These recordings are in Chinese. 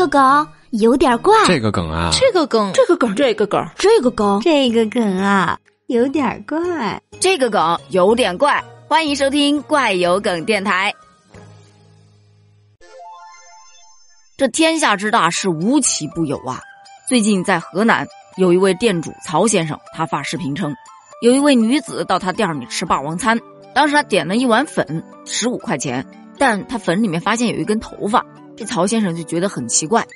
个梗有点怪，这个梗啊，这个梗，这个梗，这个梗，这个梗，这个梗啊，有点怪，这个梗有点怪。欢迎收听怪有梗电台。这天下之大是无奇不有啊！最近在河南，有一位店主曹先生，他发视频称，有一位女子到他店里吃霸王餐，当时他点了一碗粉，十五块钱，但他粉里面发现有一根头发，这曹先生就觉得很奇怪，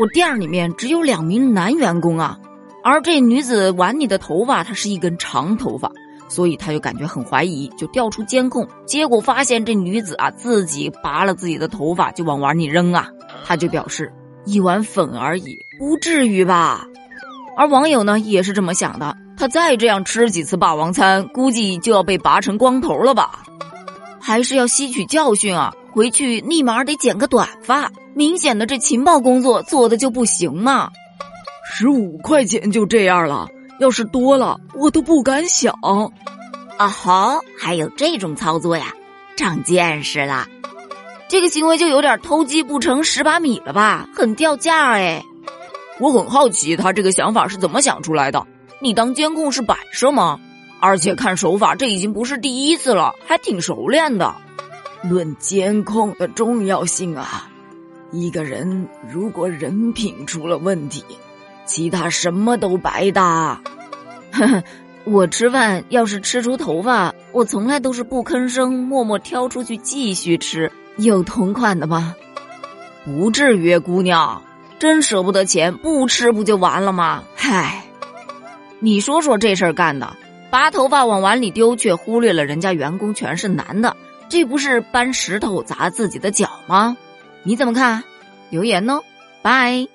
我店里面只有两名男员工啊，而这女子碗里的头发，它是一根长头发。所以他就感觉很怀疑，就调出监控，结果发现这女子啊自己拔了自己的头发就往碗里扔啊，他就表示一碗粉而已，不至于吧？而网友呢也是这么想的，他再这样吃几次霸王餐，估计就要被拔成光头了吧？还是要吸取教训啊，回去立马得剪个短发，明显的这情报工作做的就不行嘛！十五块钱就这样了。要是多了，我都不敢想。啊哈，还有这种操作呀，长见识了。这个行为就有点偷鸡不成蚀把米了吧，很掉价哎。我很好奇他这个想法是怎么想出来的。你当监控是摆设吗？而且看手法，这已经不是第一次了，还挺熟练的。论监控的重要性啊，一个人如果人品出了问题。其他什么都白搭，呵呵，我吃饭要是吃出头发，我从来都是不吭声，默默挑出去继续吃。有同款的吗？不至于，姑娘，真舍不得钱，不吃不就完了吗？嗨，你说说这事儿干的，拔头发往碗里丢，却忽略了人家员工全是男的，这不是搬石头砸自己的脚吗？你怎么看？留言呢，拜。